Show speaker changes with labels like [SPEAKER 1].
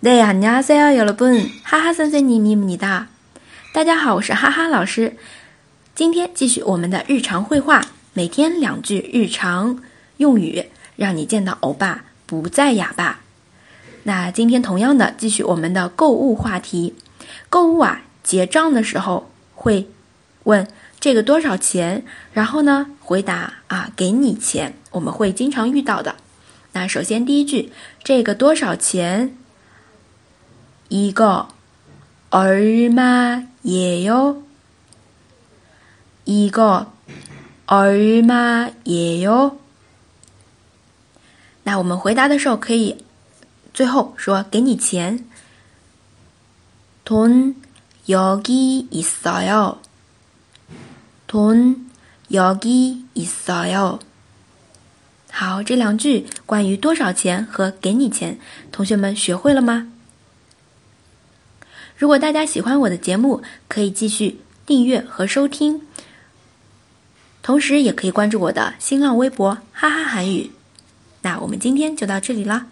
[SPEAKER 1] 네안녕하세요여러분哈哈선생님입니다大家好，我是哈哈老师。今天继续我们的日常绘画，每天两句日常用语，让你见到欧巴不再哑巴。那今天同样的，继续我们的购物话题。购物啊，结账的时候会问这个多少钱，然后呢回答啊给你钱，我们会经常遇到的。那首先第一句，这个多少钱？ 一个얼마예 요？ 一个얼마예 요？ 那我们回答的时候可以最后说给你钱。돈여기있어 요。 돈여기있어 요。 好，这两句关于多少钱和给你钱，同学们学会了吗？ 如果大家喜欢我的节目，可以继续订阅和收听，同时也可以关注我的新浪微博“哈哈韩语”。那我们今天就到这里了。